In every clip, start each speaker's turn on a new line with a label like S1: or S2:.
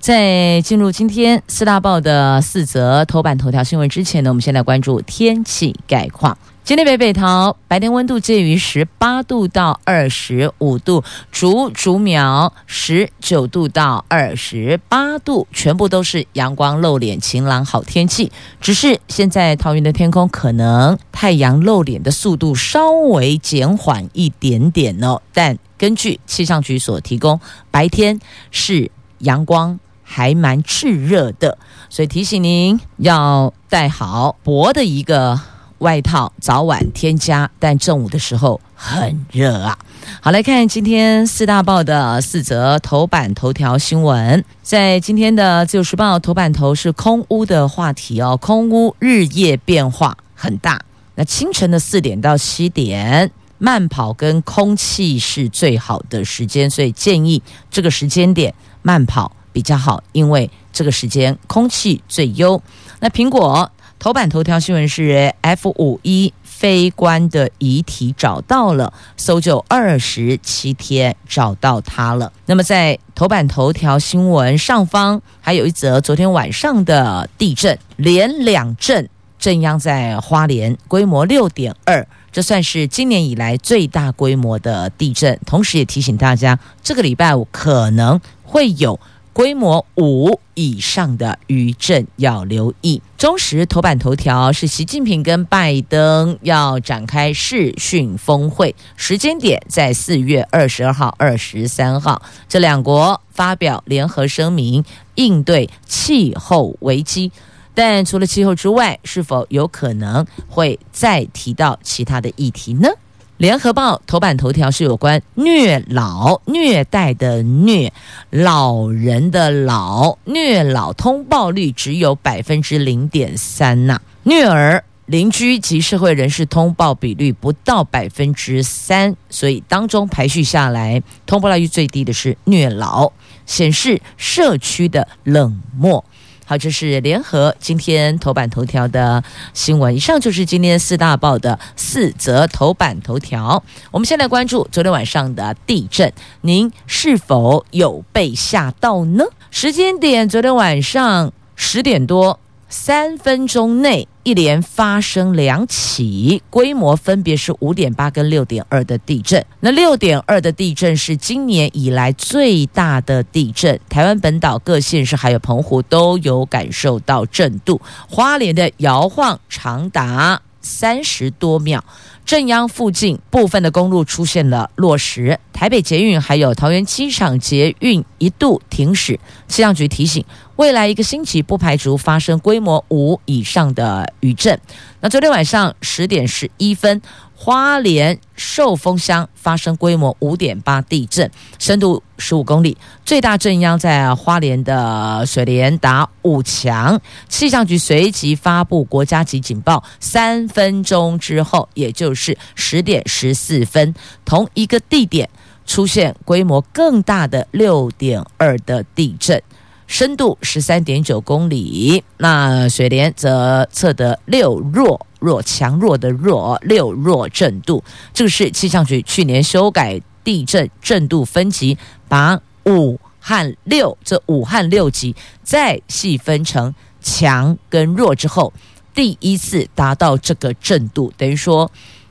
S1: 在进入今天四大报的四则头版头条新闻之前呢，我们先来关注天气概况。今天北北桃白天温度介于十八度到二十五度，竹竹苗十九度到二十八度，全部都是阳光露脸、晴朗好天气。只是现在桃园的天空可能太阳露脸的速度稍微减缓一点点哦，但根据气象局所提供，白天是阳光。还蛮炙热的，所以提醒您要带好薄的一个外套，早晚添加。但正午的时候很热啊。好，来看今天四大报的四则头版头条新闻。在今天的自由时报头版头是空屋的话题哦，空屋日夜变化很大。那清晨的四点到七点，慢跑跟空气是最好的时间，所以建议这个时间点慢跑。比较好，因为这个时间空气最优。那苹果头版头条新闻是 F 五一飞官的遗体找到了，搜救二十七天找到它了。那么在头版头条新闻上方还有一则昨天晚上的地震，连两震，震央在花莲，规模六点二，这算是今年以来最大规模的地震。同时也提醒大家，这个礼拜五可能会有。规模五以上的余震要留意。中时头版头条是习近平跟拜登要展开视讯峰会，时间点在四月二十二号、二十三号，这两国发表联合声明应对气候危机。但除了气候之外，是否有可能会再提到其他的议题呢？联合报头版头条是有关虐老、虐待的虐，老人的老，虐老通报率只有百分之零点三呐，虐儿邻居及社会人士通报比率不到百分之三，所以当中排序下来，通报率最低的是虐老，显示社区的冷漠。好，这是联合今天头版头条的新闻。以上就是今天四大报的四则头版头条。我们先来关注昨天晚上的地震，您是否有被吓到呢？时间点，昨天晚上十点多。三分钟内一连发生两起，规模分别是五点八跟六点二的地震。那六点二的地震是今年以来最大的地震，台湾本岛各县市还有澎湖都有感受到震度，花莲的摇晃长达三十多秒。正央附近部分的公路出现了落石，台北捷运还有桃园机场捷运一度停驶。气象局提醒，未来一个星期不排除发生规模五以上的余震。那昨天晚上十点十一分。花莲寿丰乡发生规模五点八地震，深度十五公里，最大震央在花莲的水莲达五强。气象局随即发布国家级警报，三分钟之后，也就是十点十四分，同一个地点出现规模更大的六点二的地震。深度十三点九公里，那水莲则测得六弱弱强弱的弱六弱震度。这个是气象局去年修改地震震度分级，把五和六这五和六级再细分成强跟弱之后，第一次达到这个震度，等于说。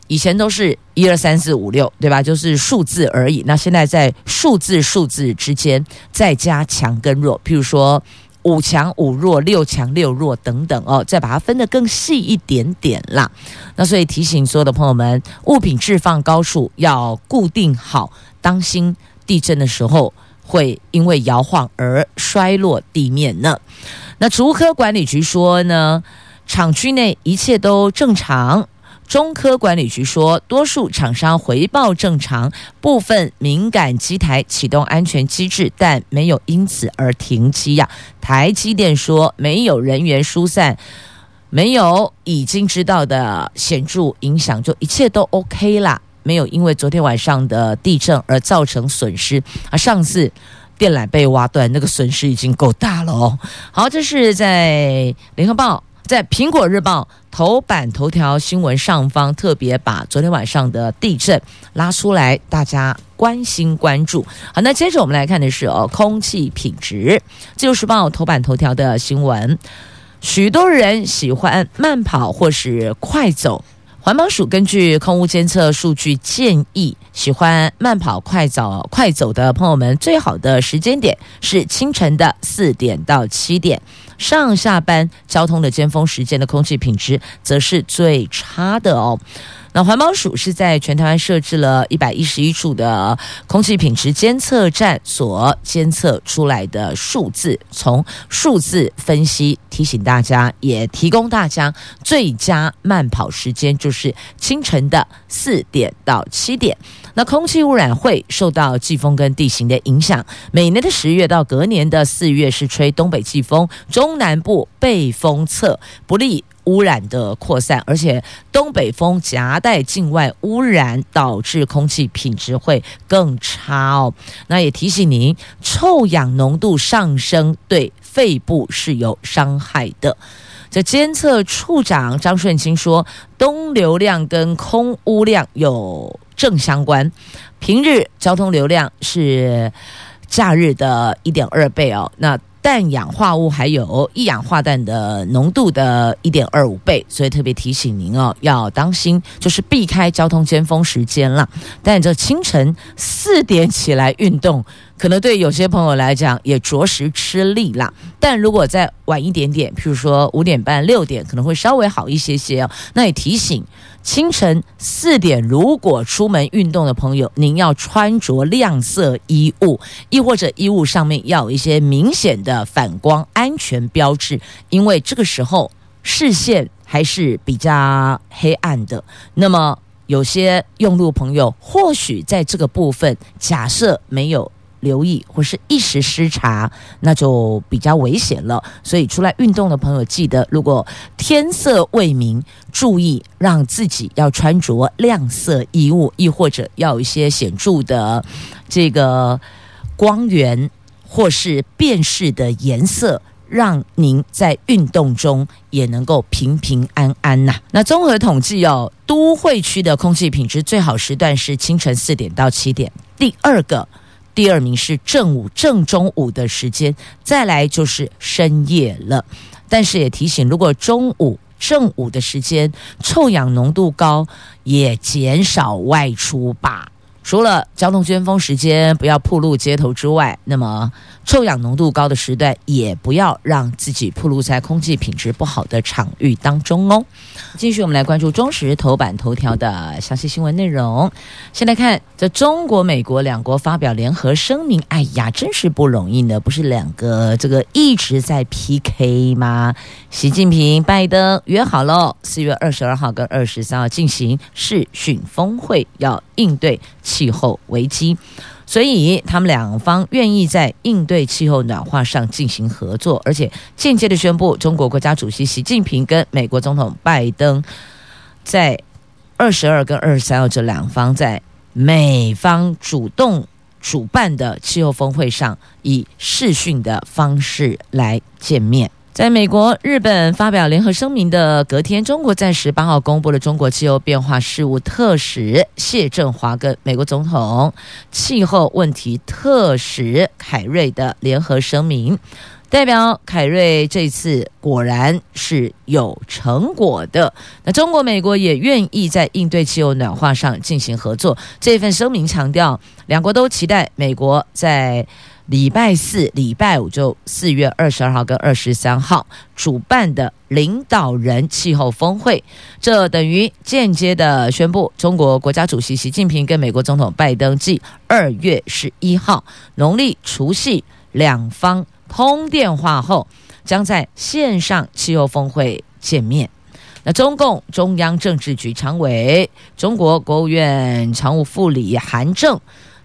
S1: 以前都是一二三四五六，对吧？就是数字而已。那现在在数字数字之间再加强跟弱，譬如说五强五弱、六强六弱等等哦，再把它分得更细一点点啦。那所以提醒所有的朋友们，物品置放高处要固定好，当心地震的时候会因为摇晃而摔落地面呢。那竹科管理局说呢，厂区内一切都正常。中科管理局说，多数厂商回报正常，部分敏感机台启动安全机制，但没有因此而停机呀。台积电说，没有人员疏散，没有已经知道的显著影响，就一切都 OK 啦，没有因为昨天晚上的地震而造成损失。啊，上次电缆被挖断，那个损失已经够大了哦。好，这是在联合报。在苹果日报头版头条新闻上方，特别把昨天晚上的地震拉出来，大家关心关注。好，那接着我们来看的是哦，空气品质。自由时报头版头条的新闻，许多人喜欢慢跑或是快走。环保署根据空污监测数据建议，喜欢慢跑、快走、快走的朋友们，最好的时间点是清晨的四点到七点。上下班交通的尖峰时间的空气品质则是最差的哦。那环保署是在全台湾设置了一百一十一处的空气品质监测站所监测出来的数字，从数字分析提醒大家，也提供大家最佳慢跑时间就是清晨的四点到七点。那空气污染会受到季风跟地形的影响，每年的十月到隔年的四月是吹东北季风，中南部背风侧不利污染的扩散，而且东北风夹带境外污染，导致空气品质会更差哦。那也提醒您，臭氧浓度上升对肺部是有伤害的。这监测处长张顺清说，东流量跟空污量有正相关，平日交通流量是假日的一点二倍哦。那氮氧化物还有一氧化氮的浓度的一点二五倍，所以特别提醒您哦，要当心，就是避开交通尖峰时间了。但这清晨四点起来运动，可能对有些朋友来讲也着实吃力啦。但如果再晚一点点，譬如说五点半、六点，可能会稍微好一些些哦。那也提醒。清晨四点，如果出门运动的朋友，您要穿着亮色衣物，亦或者衣物上面要有一些明显的反光安全标志，因为这个时候视线还是比较黑暗的。那么有些用路朋友，或许在这个部分，假设没有。留意或是一时失察，那就比较危险了。所以出来运动的朋友，记得如果天色未明，注意让自己要穿着亮色衣物，亦或者要有一些显著的这个光源或是辨识的颜色，让您在运动中也能够平平安安呐。那综合统计哦，都会区的空气品质最好时段是清晨四点到七点，第二个。第二名是正午、正中午的时间，再来就是深夜了。但是也提醒，如果中午、正午的时间臭氧浓度高，也减少外出吧。除了交通尖峰时间不要铺路街头之外，那么臭氧浓度高的时段也不要让自己暴露在空气品质不好的场域当中哦。继续，我们来关注中时头版头条的详细新闻内容。先来看，这中国、美国两国发表联合声明，哎呀，真是不容易呢。不是两个这个一直在 PK 吗？习近平、拜登约好了，四月二十二号跟二十三号进行视讯峰会，要应对气候危机，所以他们两方愿意在应对气候暖化上进行合作，而且间接的宣布，中国国家主席习近平跟美国总统拜登在二十二跟二十三号这两方在美方主动主办的气候峰会上，以视讯的方式来见面。在美国、日本发表联合声明的隔天，中国在十八号公布了中国气候变化事务特使谢振华跟美国总统气候问题特使凯瑞的联合声明，代表凯瑞这次果然是有成果的。那中国、美国也愿意在应对气候暖化上进行合作。这份声明强调，两国都期待美国在。礼拜四、礼拜五就四月二十二号跟二十三号主办的领导人气候峰会，这等于间接的宣布，中国国家主席习近平跟美国总统拜登继二月十一号农历除夕两方通电话后，将在线上气候峰会见面。那中共中央政治局常委、中国国务院常务副理韩正，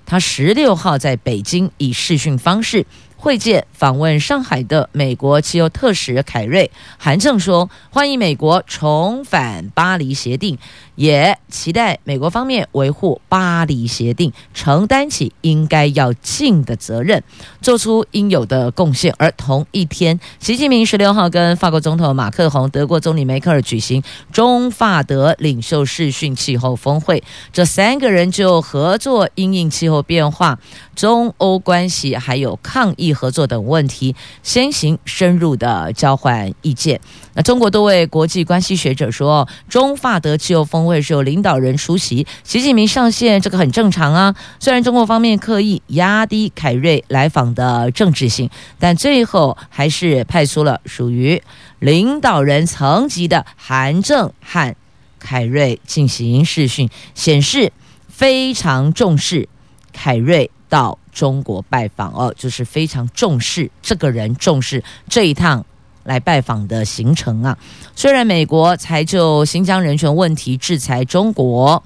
S1: 他十六号在北京以视讯方式。会见访问上海的美国汽油特使凯瑞，韩正说：“欢迎美国重返巴黎协定。”也期待美国方面维护巴黎协定，承担起应该要尽的责任，做出应有的贡献。而同一天，习近平十六号跟法国总统马克宏、德国总理梅克尔举行中法德领袖视讯气候峰会，这三个人就合作因应气候变化、中欧关系还有抗疫合作等问题，先行深入的交换意见。那中国多位国际关系学者说，中法德自由峰。会是有领导人出席，习近平上线，这个很正常啊。虽然中国方面刻意压低凯瑞来访的政治性，但最后还是派出了属于领导人层级的韩正和凯瑞进行视讯，显示非常重视凯瑞到中国拜访哦，就是非常重视这个人，重视这一趟。来拜访的行程啊，虽然美国才就新疆人权问题制裁中国，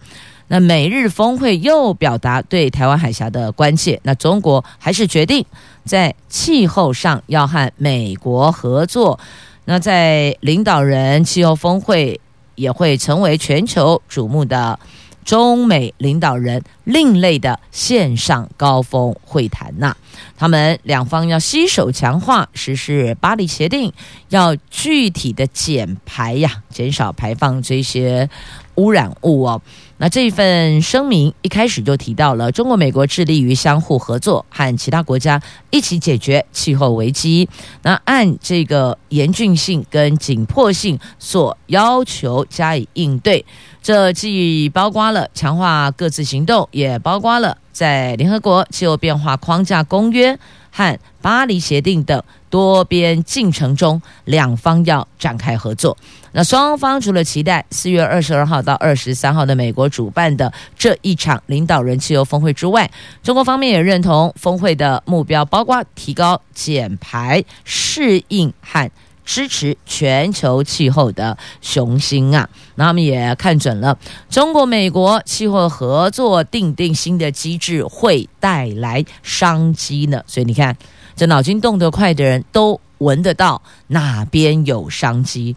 S1: 那美日峰会又表达对台湾海峡的关切，那中国还是决定在气候上要和美国合作，那在领导人气候峰会也会成为全球瞩目的。中美领导人另类的线上高峰会谈呐、他们两方要携手强化实施巴黎协定，要具体的减排呀，减少排放这些污染物哦。那这一份声明一开始就提到了中国、美国致力于相互合作，和其他国家一起解决气候危机。那按这个严峻性跟紧迫性所要求加以应对。这既包括了强化各自行动，也包括了在联合国气候变化框架公约和巴黎协定等多边进程中，两方要展开合作。那双方除了期待四月二十二号到二十三号的美国主办的这一场领导人气候峰会之外，中国方面也认同峰会的目标，包括提高减排、适应和。支持全球气候的雄心啊！那他们也看准了中国美国气候合作定定新的机制会带来商机呢。所以你看，这脑筋动得快的人都闻得到哪边有商机。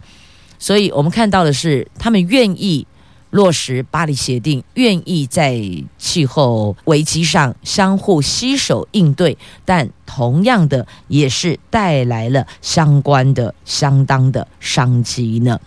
S1: 所以我们看到的是，他们愿意落实巴黎协定，愿意在气候危机上相互携手应对，但。同样的，也是带来了相关的相当的商机呢。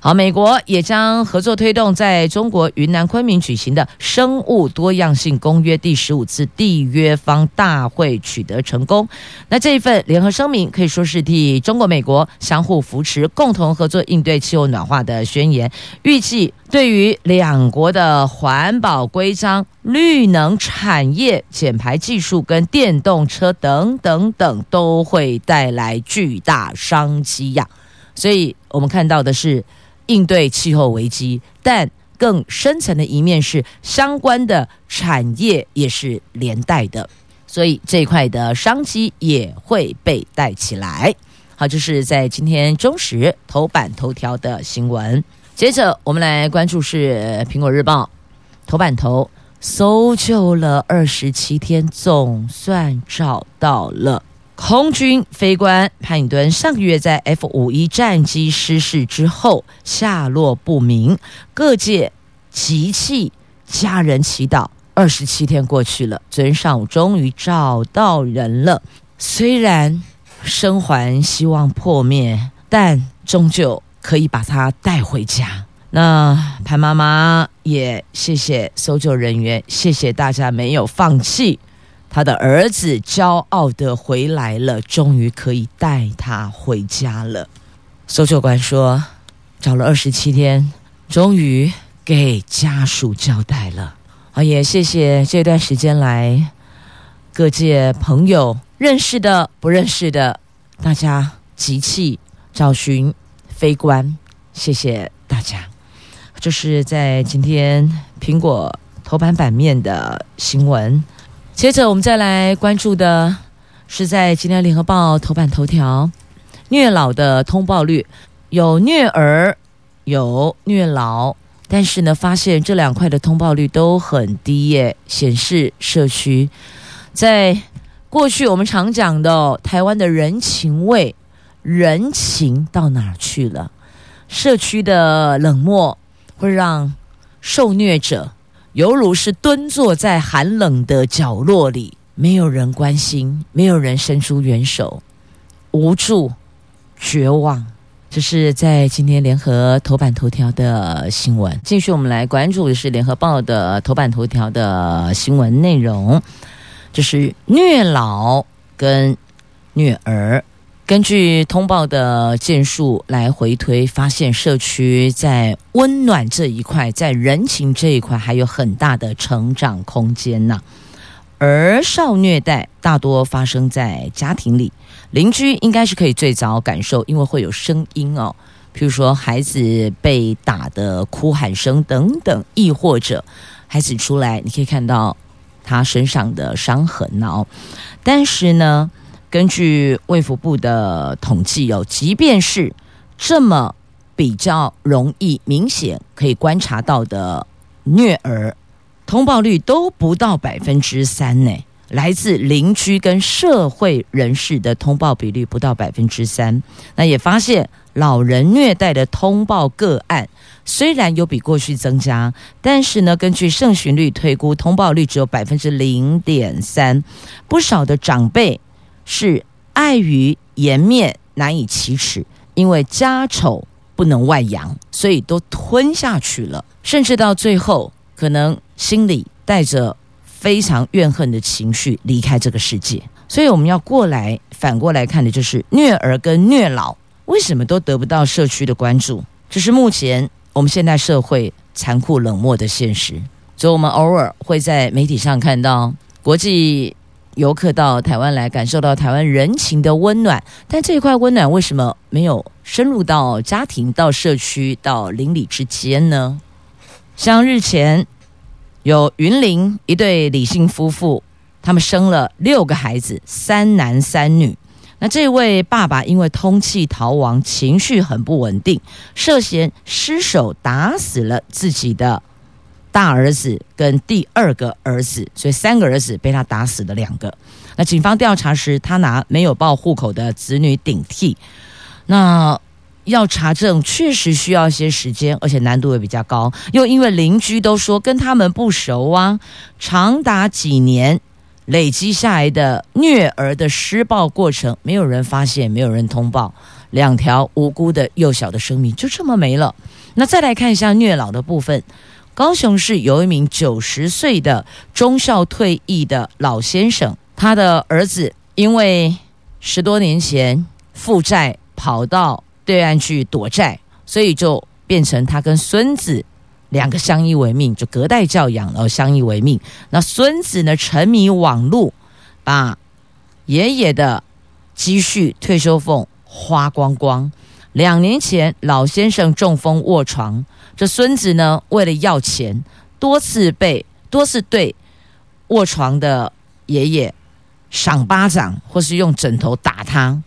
S1: 好，美国也将合作推动在中国云南昆明举行的生物多样性公约第十五次缔约方大会取得成功。那这一份联合声明可以说是替中国、美国相互扶持、共同合作应对气候暖化的宣言。预计对于两国的环保规章、绿能产业、减排技术跟电动车等。等等等都会带来巨大商机呀，所以我们看到的是应对气候危机，但更深层的一面是相关的产业也是连带的，所以这一块的商机也会被带起来。好，这是在今天中时头版头条的新闻。接着我们来关注是苹果日报头版头。搜救了二十七天，总算找到了空军飞官潘以敦。上个月在 F 五一战机失事之后，下落不明，各界集气，家人祈祷。二十七天过去了，昨天上午终于找到人了。虽然生还希望破灭，但终究可以把他带回家。那潘妈妈也谢谢搜救人员，谢谢大家没有放弃。他的儿子骄傲的回来了，终于可以带他回家了。搜救官说，找了二十七天，终于给家属交代了。啊，也谢谢这段时间来各界朋友认识的、不认识的，大家集气找寻飞官，谢谢大家。这是在今天苹果头版版面的新闻。接着我们再来关注的是在今天联合报头版头条，虐老的通报率有虐儿有虐老，但是呢，发现这两块的通报率都很低耶，显示社区在过去我们常讲的台湾的人情味、人情到哪去了？社区的冷漠会让受虐者犹如是蹲坐在寒冷的角落里，没有人关心，没有人伸出援手，无助、绝望。这是在今天联合头版头条的新闻。继续，我们来关注的是联合报的头版头条的新闻内容，就是虐老跟虐儿。根据通报的件数来回推，发现社区在温暖这一块，在人情这一块还有很大的成长空间呢。而少虐待大多发生在家庭里，邻居应该是可以最早感受，因为会有声音哦，譬如说孩子被打的哭喊声等等，亦或者孩子出来，你可以看到他身上的伤痕哦。但是呢，根据卫福部的统计哦，即便是这么比较容易、明显可以观察到的虐儿，通报率都不到百分之三呢。来自邻居跟社会人士的通报比率不到百分之三。那也发现老人虐待的通报个案虽然有比过去增加，但是呢，根据盛询率推估，通报率只有百分之零点三。不少的长辈。是碍于颜面难以启齿，因为家丑不能外扬，所以都吞下去了，甚至到最后可能心里带着非常怨恨的情绪离开这个世界。所以我们要过来反过来看的就是虐儿跟虐老为什么都得不到社区的关注？这是目前我们现代社会残酷冷漠的现实。所以我们偶尔会在媒体上看到国际。游客到台湾来，感受到台湾人情的温暖，但这一块温暖为什么没有深入到家庭、到社区、到邻里之间呢？像日前有云林一对李姓夫妇，他们生了六个孩子，三男三女。那这位爸爸因为通气逃亡，情绪很不稳定，涉嫌失手打死了自己的。大儿子跟第二个儿子，所以三个儿子被他打死了两个。那警方调查时，他拿没有报户口的子女顶替。那要查证确实需要一些时间，而且难度也比较高。又因为邻居都说跟他们不熟啊，长达几年累积下来的虐儿的施暴过程，没有人发现，没有人通报，两条无辜的幼小的生命就这么没了。那再来看一下虐老的部分。高雄市有一名九十岁的中校退役的老先生，他的儿子因为十多年前负债跑到对岸去躲债，所以就变成他跟孙子两个相依为命，就隔代教养，然后相依为命。那孙子呢，沉迷网络，把爷爷的积蓄、退休俸花光光。两年前，老先生中风卧床。这孙子呢，为了要钱，多次被多次对卧床的爷爷赏巴掌，或是用枕头打他，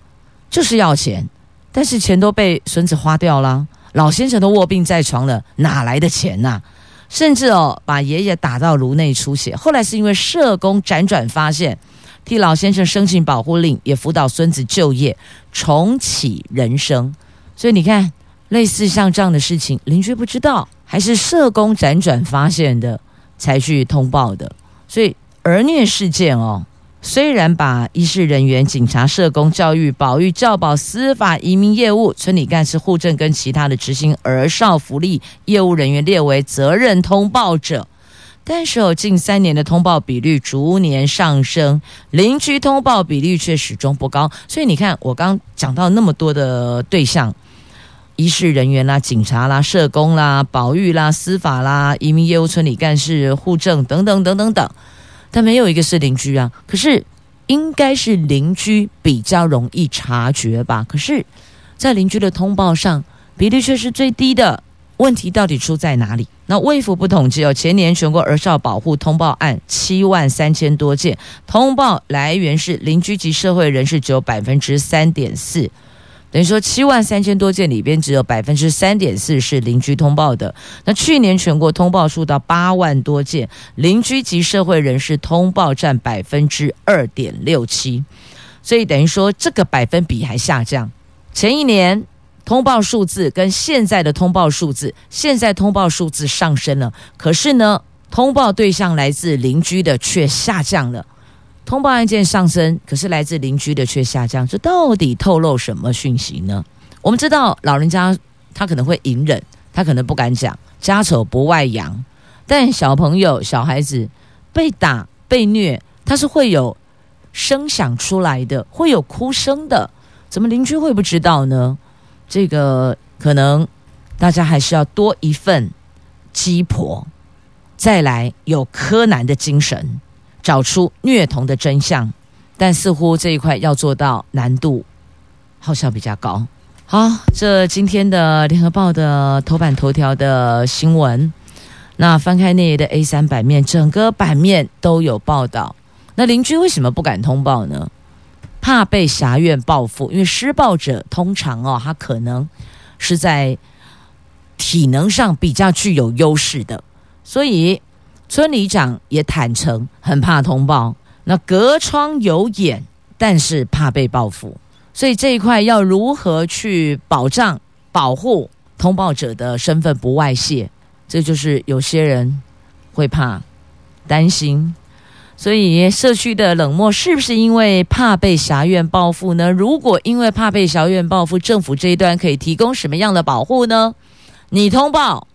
S1: 就是要钱。但是钱都被孙子花掉了，老先生都卧病在床了，哪来的钱呐？甚至哦，把爷爷打到颅内出血。后来是因为社工辗转发现，替老先生申请保护令，也辅导孙子就业，重启人生。所以你看。类似像这样的事情，邻居不知道，还是社工辗转发现的，才去通报的。所以儿虐事件哦，虽然把医事人员、警察、社工、教育、保育、教保、司法、移民业务、村里干事、户政跟其他的执行儿少福利业务人员列为责任通报者，但是有近三年的通报比率逐年上升，邻居通报比率却始终不高。所以你看，我刚讲到那么多的对象。医事人员啦、警察啦、社工啦、保育啦、司法啦、移民业务、村里干事、户政等等等等等，但没有一个是邻居啊。可是应该是邻居比较容易察觉吧？可是，在邻居的通报上，比例却是最低的。问题到底出在哪里？那卫福部统计哦，前年全国儿少保护通报案七万三千多件，通报来源是邻居及社会人士只有百分之三点四。等于说七万三千多件里边，只有百分之三点四是邻居通报的。那去年全国通报数到八万多件，邻居及社会人士通报占百分之二点六七，所以等于说这个百分比还下降。前一年通报数字跟现在的通报数字，现在通报数字上升了，可是呢，通报对象来自邻居的却下降了。通报案件上升，可是来自邻居的却下降，这到底透露什么讯息呢？我们知道老人家他可能会隐忍，他可能不敢讲，家丑不外扬。但小朋友、小孩子被打、被虐，他是会有声响出来的，会有哭声的。怎么邻居会不知道呢？这个可能大家还是要多一份鸡婆，再来有柯南的精神。找出虐童的真相，但似乎这一块要做到难度好像比较高。好，这今天的联合报的头版头条的新闻，那翻开那页的 A 三版面，整个版面都有报道。那邻居为什么不敢通报呢？怕被侠院报复，因为施暴者通常哦，他可能是在体能上比较具有优势的，所以。村里长也坦诚，很怕通报，那隔窗有眼，但是怕被报复，所以这一块要如何去保障、保护通报者的身份不外泄，这就是有些人会怕、担心。所以社区的冷漠是不是因为怕被挟怨报复呢？如果因为怕被挟怨报复，政府这一端可以提供什么样的保护呢？你通报，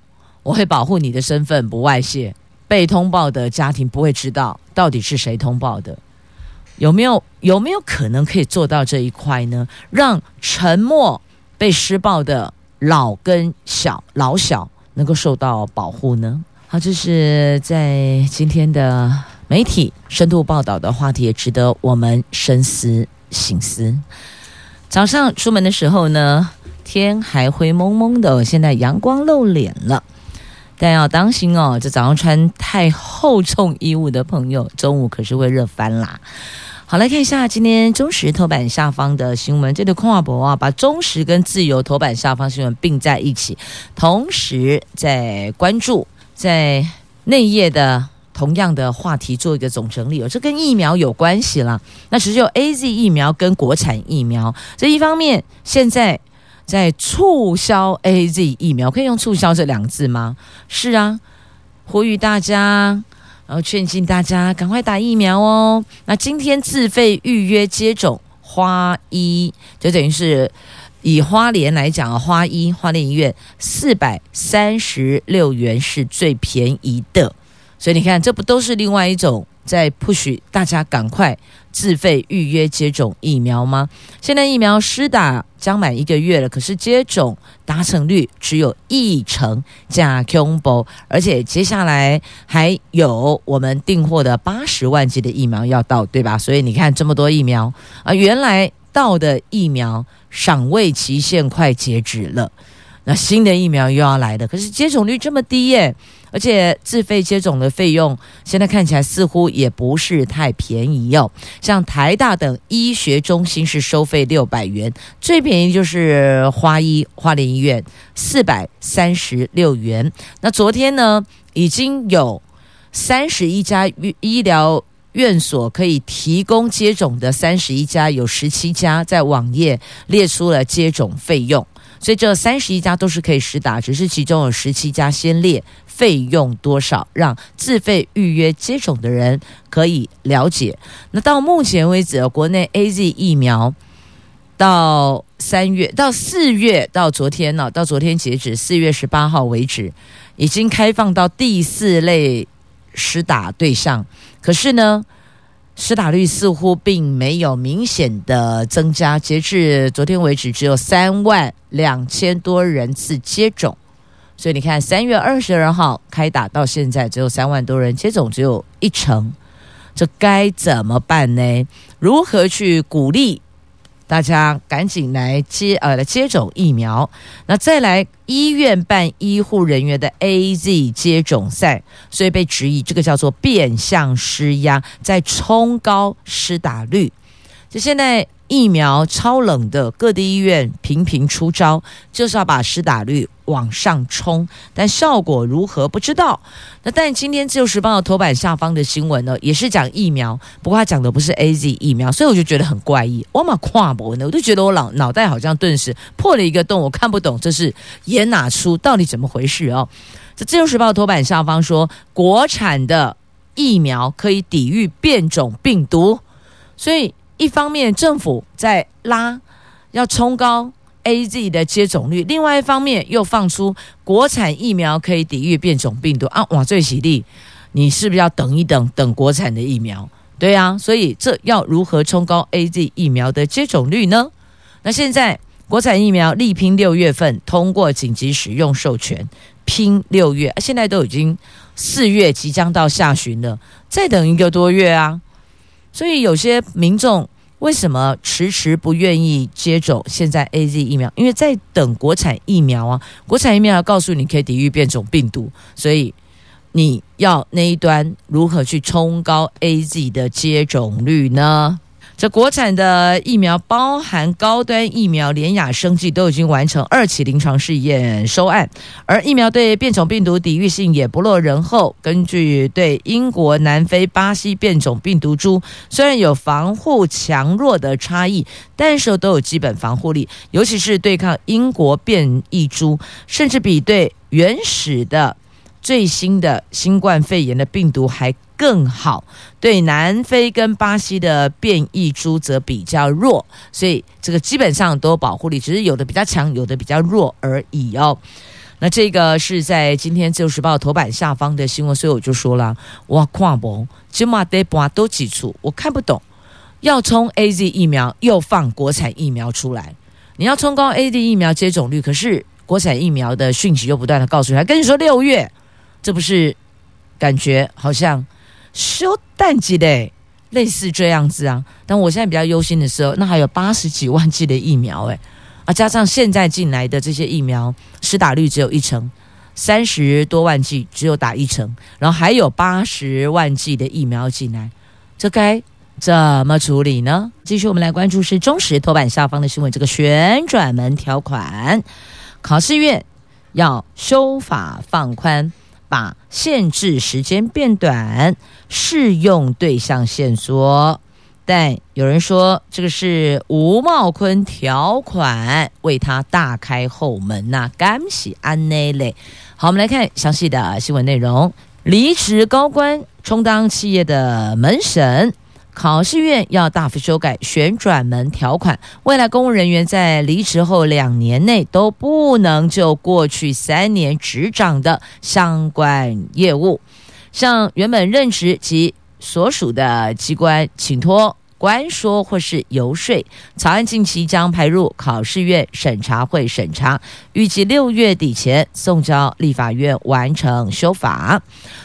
S1: 我会保护你的身份不外泄。被通报的家庭不会知道到底是谁通报的，有没有有没有可能可以做到这一块呢？让沉默被施暴的老跟小老小能够受到保护呢？好，这是在今天的媒体深度报道的话题，也值得我们深思醒思。早上出门的时候呢，天还灰蒙蒙的，现在阳光露脸了。但要当心哦，这早上穿太厚重衣物的朋友，中午可是会热翻啦。好，来看一下今天中时头版下方的新闻。这个空华博啊，把中时跟自由头版下方新闻并在一起，同时在关注在内页的同样的话题做一个总整理哦。这跟疫苗有关系啦，那只有 AZ 疫苗跟国产疫苗这一方面，现在。在促销 AZ 疫苗，可以用促销这两个字吗？是啊，呼吁大家，然后劝进大家赶快打疫苗哦。那今天自费预约接种花医，就等于是以花莲来讲，花医花莲医院四百三十六元是最便宜的，所以你看，这不都是另外一种在 push 大家赶快。自费预约接种疫苗吗？现在疫苗施打将满一个月了，可是接种达成率只有一成，加恐怖，而且接下来还有我们订货的八十万剂的疫苗要到，对吧？所以你看这么多疫苗啊，原来到的疫苗赏味期限快截止了，那新的疫苗又要来了，可是接种率这么低耶。而且自费接种的费用，现在看起来似乎也不是太便宜哟。像台大等医学中心是收费六百元，最便宜就是花医花莲医院四百三十六元。那昨天呢，已经有三十一家医疗院所可以提供接种的三十一家，有十七家在网页列出了接种费用，所以这三十一家都是可以实打，只是其中有十七家先列。费用多少？让自费预约接种的人可以了解。那到目前为止，国内 AZ 疫苗到三月到四月到昨天呢，到昨天截止四月十八号为止，已经开放到第四类施打对象。可是呢，施打率似乎并没有明显的增加。截至昨天为止，只有三万两千多人次接种。所以你看，三月二十二号开打到现在，只有三万多人接种，只有一成，这该怎么办呢？如何去鼓励大家赶紧来接呃来接种疫苗？那再来医院办医护人员的 AZ 接种赛，所以被质疑这个叫做变相施压，在冲高施打率。就现在疫苗超冷的，各地医院频频出招，就是要把施打率往上冲，但效果如何不知道。那但今天自由时报头版下方的新闻呢，也是讲疫苗，不过他讲的不是 AZ 疫苗，所以我就觉得很怪异。我嘛跨博呢，我就觉得我脑脑袋好像顿时破了一个洞，我看不懂这是演哪出，到底怎么回事哦？这自由时报头版下方说，国产的疫苗可以抵御变种病毒，所以一方面政府在拉，要冲高。AZ 的接种率，另外一方面又放出国产疫苗可以抵御变种病毒啊！哇，最喜利，你是不是要等一等，等国产的疫苗？对啊，所以这要如何冲高 AZ 疫苗的接种率呢？那现在国产疫苗力拼六月份通过紧急使用授权，拼六月，现在都已经四月，即将到下旬了，再等一个多月啊！所以有些民众。为什么迟迟不愿意接种现在 AZ 疫苗？因为在等国产疫苗啊，国产疫苗要告诉你可以抵御变种病毒，所以你要那一端如何去冲高 AZ 的接种率呢？这国产的疫苗，包含高端疫苗，联亚生技都已经完成二期临床试验收案，而疫苗对变种病毒抵御性也不落人后。根据对英国、南非、巴西变种病毒株，虽然有防护强弱的差异，但是都有基本防护力，尤其是对抗英国变异株，甚至比对原始的。最新的新冠肺炎的病毒还更好，对南非跟巴西的变异株则比较弱，所以这个基本上都有保护力，只是有的比较强，有的比较弱而已哦。那这个是在今天自由时报头版下方的新闻，所以我就说了，哇，看不，起码得把都挤出，我看不懂，要冲 AZ 疫苗又放国产疫苗出来，你要冲高 AZ 疫苗接种率，可是国产疫苗的讯息又不断的告诉你，还跟你说六月。这不是感觉好像休淡季的类似这样子啊？但我现在比较忧心的时候，那还有八十几万剂的疫苗诶，啊，加上现在进来的这些疫苗，施打率只有一成，三十多万剂只有打一成，然后还有八十万剂的疫苗进来，这该怎么处理呢？继续我们来关注是中时头版下方的新闻，这个旋转门条款，考试院要修法放宽。把限制时间变短，适用对象限缩，但有人说这个是吴茂坤条款，为他大开后门呐，干洗安内嘞。好，我们来看详细的新闻内容，离职高官充当企业的门神。考试院要大幅修改旋转门条款，未来公务人员在离职后两年内都不能就过去三年执掌的相关业务，向原本任职及所属的机关请托。关说或是游说，草案近期将排入考试院审查会审查，预计六月底前送交立法院完成修法。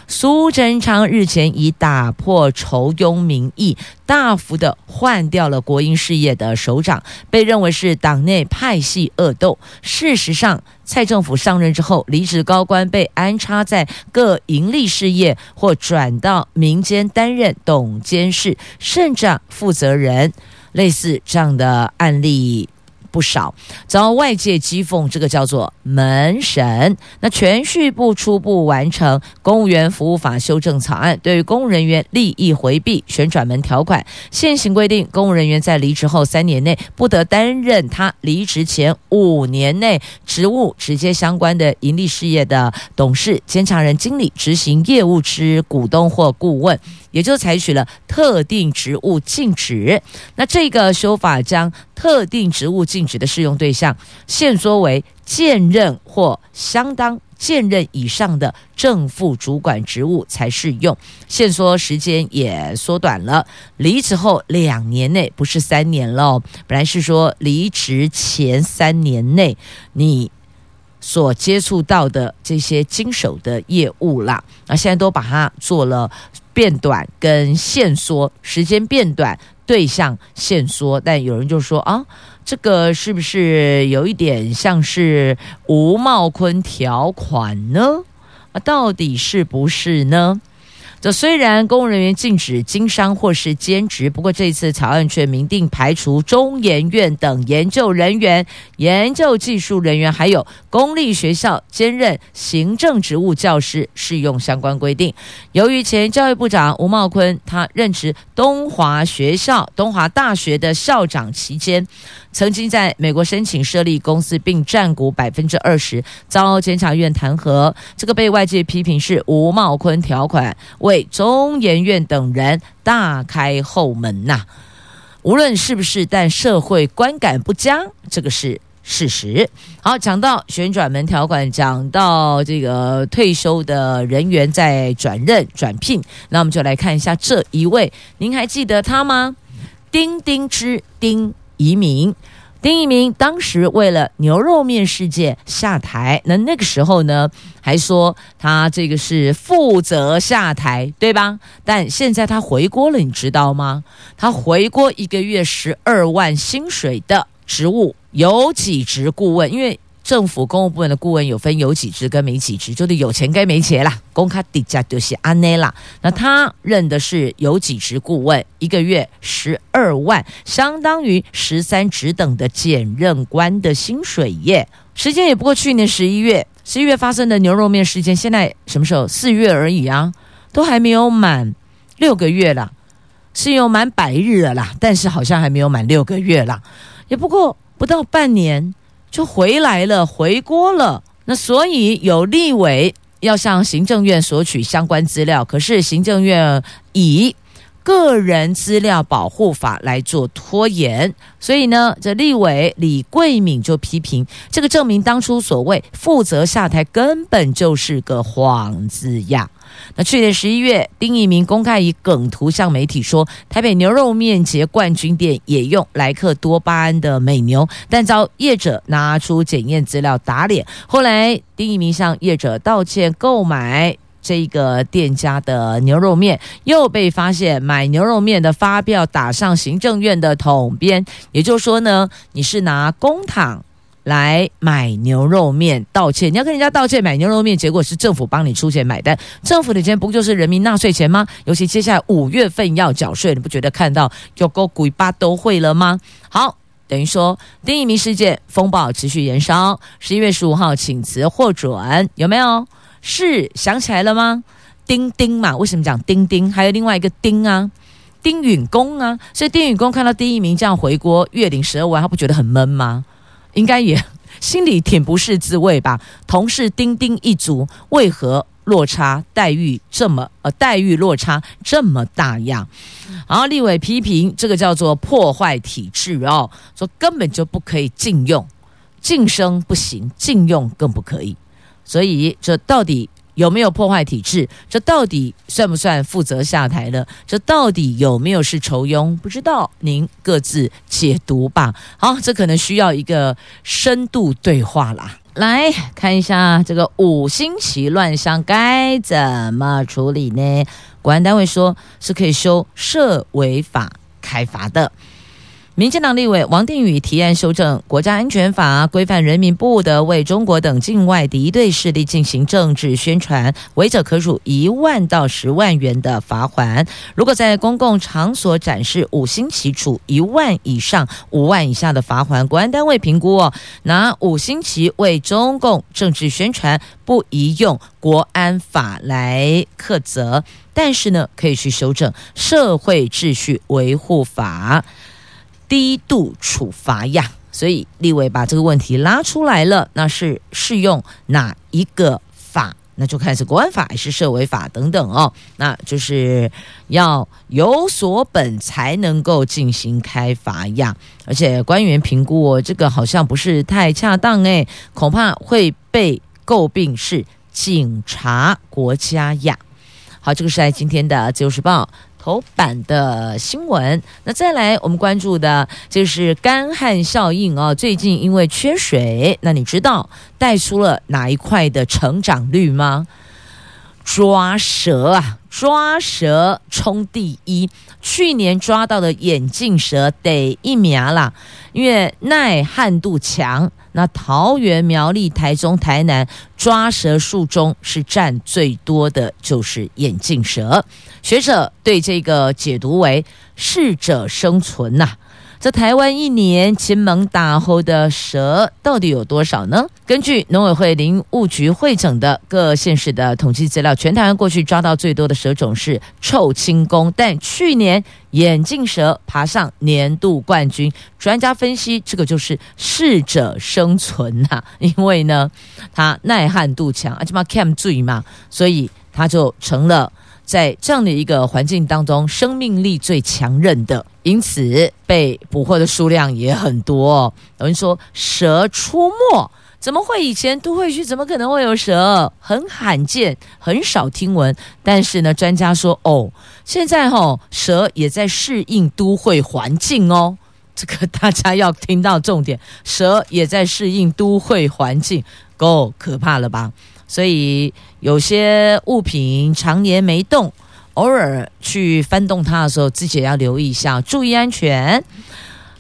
S1: 苏贞昌日前以打破酬庸名义，大幅的换掉了国营事业的首长，被认为是党内派系恶斗。事实上，蔡政府上任之后，离职高官被安插在各盈利事业或转到民间担任董监事、甚至负责人，类似这样的案例。不少遭外界讥讽，这个叫做门神。那全序部初步完成公务员服务法修正草案，对于公务人员利益回避旋转门条款，现行规定，公务人员在离职后三年内不得担任他离职前五年内职务直接相关的盈利事业的董事、监察人、经理、执行业务之股东或顾问。也就采取了特定职务禁止，那这个修法将特定职务禁止的适用对象限缩为兼任或相当兼任以上的正副主管职务才适用，限缩时间也缩短了，离职后两年内不是三年喽，本来是说离职前三年内你所接触到的这些经手的业务啦，那现在都把它做了。变短跟限缩，时间变短，对象限缩，但有人就说啊，这个是不是有一点像是吴茂坤条款呢？啊，到底是不是呢？这虽然公务人员禁止经商或是兼职，不过这次草案却明定排除中研院等研究人员、研究技术人员，还有公立学校兼任行政职务教师适用相关规定。由于前教育部长吴茂坤他任职东华学校、东华大学的校长期间，曾经在美国申请设立公司并占股百分之二十，遭监察院弹劾。这个被外界批评是吴茂坤条款为。中研院等人大开后门呐、无论是不是，但社会观感不佳，这个是事实。好，讲到旋转门条款，讲到这个退休的人员在转任转聘，那我们就来看一下这一位，您还记得他吗？丁丁之丁移民。丁怡铭当时为了牛肉面事件下台，那那个时候呢，还说他这个是负责下台，对吧？但现在他回锅了，你知道吗？他回锅一个月十二万薪水的职务，有几职顾问，因为。政府公务部门的顾问有分有几职跟没几职，就是有钱跟没钱啦。公卡底价就是安内啦。那他任的是有几职顾问，一个月十二万，相当于十三职等的检任官的薪水耶。时间也不过去年十一月，十一月发生的牛肉面事件，现在什么时候？四月而已啊，都还没有满六个月啦，是有满百日了啦，但是好像还没有满六个月啦，也不过不到半年。就回来了，回锅了。那所以有立委要向行政院索取相关资料，可是行政院以个人资料保护法来做拖延，所以呢，这立委李贵敏就批评这个证明当初所谓负责下台根本就是个幌子呀。那去年十一月，丁一明公开以梗图向媒体说，台北牛肉面节冠军店也用莱克多巴胺的美牛，但遭业者拿出检验资料打脸。后来，丁一明向业者道歉，购买这个店家的牛肉面，又被发现买牛肉面的发票打上行政院的统编，也就是说呢，你是拿公帑。来买牛肉面道歉，你要跟人家道歉买牛肉面，结果是政府帮你出钱买单，政府的钱不就是人民纳税钱吗？尤其接下来五月份要缴税，你不觉得看到就够鬼巴都会了吗？好，等于说丁一名事件风暴持续延烧，十一月十五号请辞获准，有没有？是想起来了吗？丁丁嘛，为什么讲丁丁？还有另外一个丁啊，丁允恭啊，所以丁允恭看到丁怡铭这样回锅，月领十二万，他不觉得很闷吗？应该也心里挺不是滋味吧？同是丁丁一族，为何落差待遇这么呃待遇落差这么大呀？然后立委批评这个叫做破坏体制哦，说根本就不可以禁用，晋升不行，禁用更不可以。所以这到底？有没有破坏体制？这到底算不算负责下台了？这到底有没有是酬庸？不知道，您各自解读吧。好，这可能需要一个深度对话啦。来看一下这个五星旗乱象该怎么处理呢？国安单位说是可以修涉违法开罚的。民进党立委王定宇提案修正国家安全法，规范人民不得为中国等境外敌对势力进行政治宣传，违者可处一万到十万元的罚锾。如果在公共场所展示五星旗，处一万以上五万以下的罚锾。国安单位评估哦，拿五星旗为中共政治宣传，不宜用国安法来课责，但是呢，可以去修正社会秩序维护法。低度处罚呀，所以立委把这个问题拉出来了，那是适用哪一个法？那就看是国安法还是社违法等等哦。那就是要有所本才能够进行开罚呀。而且官员评估哦，这个好像不是太恰当诶，恐怕会被诟病是警察国家呀。好，这个是在今天的自由时报。头版的新闻，那再来我们关注的就是干旱效应哦。最近因为缺水，那你知道带出了哪一块的成长率吗？抓蛇啊，抓蛇冲第一。去年抓到的眼镜蛇得一苗啦，因为耐旱度强。那桃园、苗栗、台中、台南抓蛇数中是占最多的，就是眼镜蛇。学者对这个解读为适者生存呐、在台湾一年金门大后的蛇到底有多少呢？根据农委会林务局汇整的各县市的统计资料，全台湾过去抓到最多的蛇种是臭青公，但去年眼镜蛇爬上年度冠军。专家分析，这个就是适者生存呐、因为呢，它耐旱度强，而且嘛 cam 注嘛，所以它就成了。在这样的一个环境当中，生命力最强韧的，因此被捕获的数量也很多。有人说蛇出没，怎么会？以前都会区怎么可能会有蛇？很罕见，很少听闻。但是呢，专家说哦，现在哈、哦、蛇也在适应都会环境哦。这个大家要听到重点，蛇也在适应都会环境，够可怕了吧？所以有些物品常年没动，偶尔去翻动它的时候，自己也要留意一下，注意安全。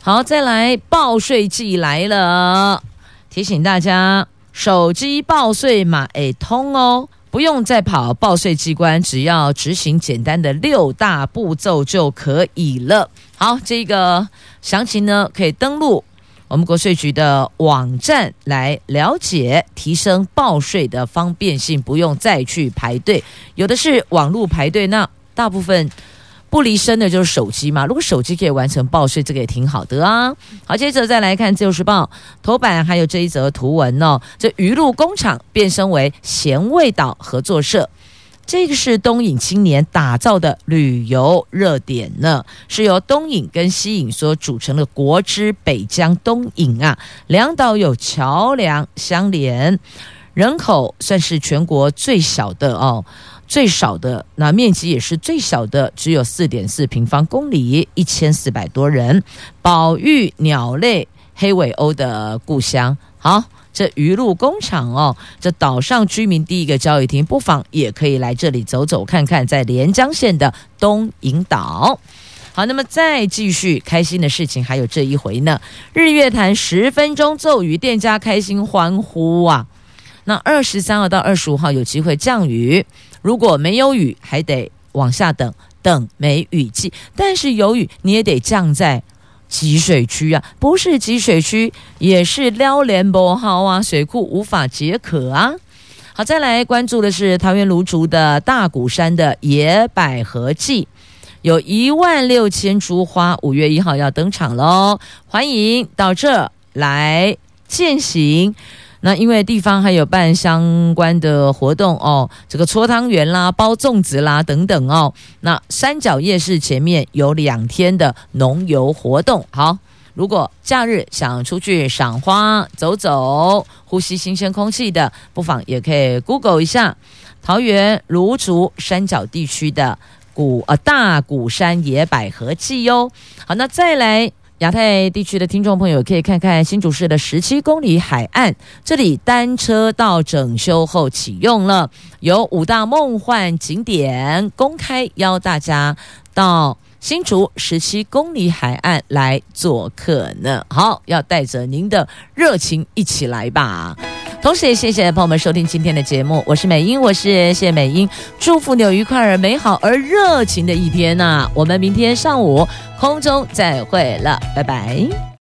S1: 好，再来报税季来了，提醒大家，手机报税码诶通哦，不用再跑报税机关，只要执行简单的六大步骤就可以了。好，这个详情呢，可以登录。我们国税局的网站来了解，提升报税的方便性，不用再去排队。有的是网络排队，那大部分不离身的就是手机嘛。如果手机可以完成报税，这个也挺好的啊。好，接着再来看《自由时报》头版，还有这一则图文哦。这鱼露工厂变身为咸味岛合作社。这个是东引青年打造的旅游热点呢，是由东引跟西引所组成的国之北疆东引啊，两岛有桥梁相连，人口算是全国最小的哦，最少的，那面积也是最小的，只有四点四平方公里，一千四百多人，保育鸟类黑尾鸥的故乡，好。这鱼露工厂哦，这岛上居民第一个交易厅，不妨也可以来这里走走看看，在连江县的东引岛。好，那么再继续开心的事情，还有这一回呢。日月潭十分钟骤雨，店家开心欢呼啊！那二十三号到二十五号有机会降雨，如果没有雨，还得往下等等梅雨季，但是有雨你也得降在。集水区啊，不是集水区，也是撩连波号啊，水库无法解渴啊。好，再来关注的是桃园芦竹的大鼓山的野百合季，有一万六千株花，五月一号要登场喽，欢迎到这来践行。那因为地方还有办相关的活动哦，这个搓汤圆啦、包粽子啦等等哦。那三角夜市前面有两天的农游活动，好，如果假日想出去赏花、走走、呼吸新鲜空气的，不妨也可以 Google 一下桃园芦竹山脚地区的古呃大鼓山野百合季哟。好，那再来。亚太地区的听众朋友可以看看新竹市的十七公里海岸，这里单车道整修后启用了，有五大梦幻景点公开邀大家到新竹十七公里海岸来做客呢。好，要带着您的热情一起来吧。同时也谢谢朋友们收听今天的节目，我是美英，我是谢美英，祝福你有愉快而美好而热情的一天呐、啊！我们明天上午空中再会了，拜拜。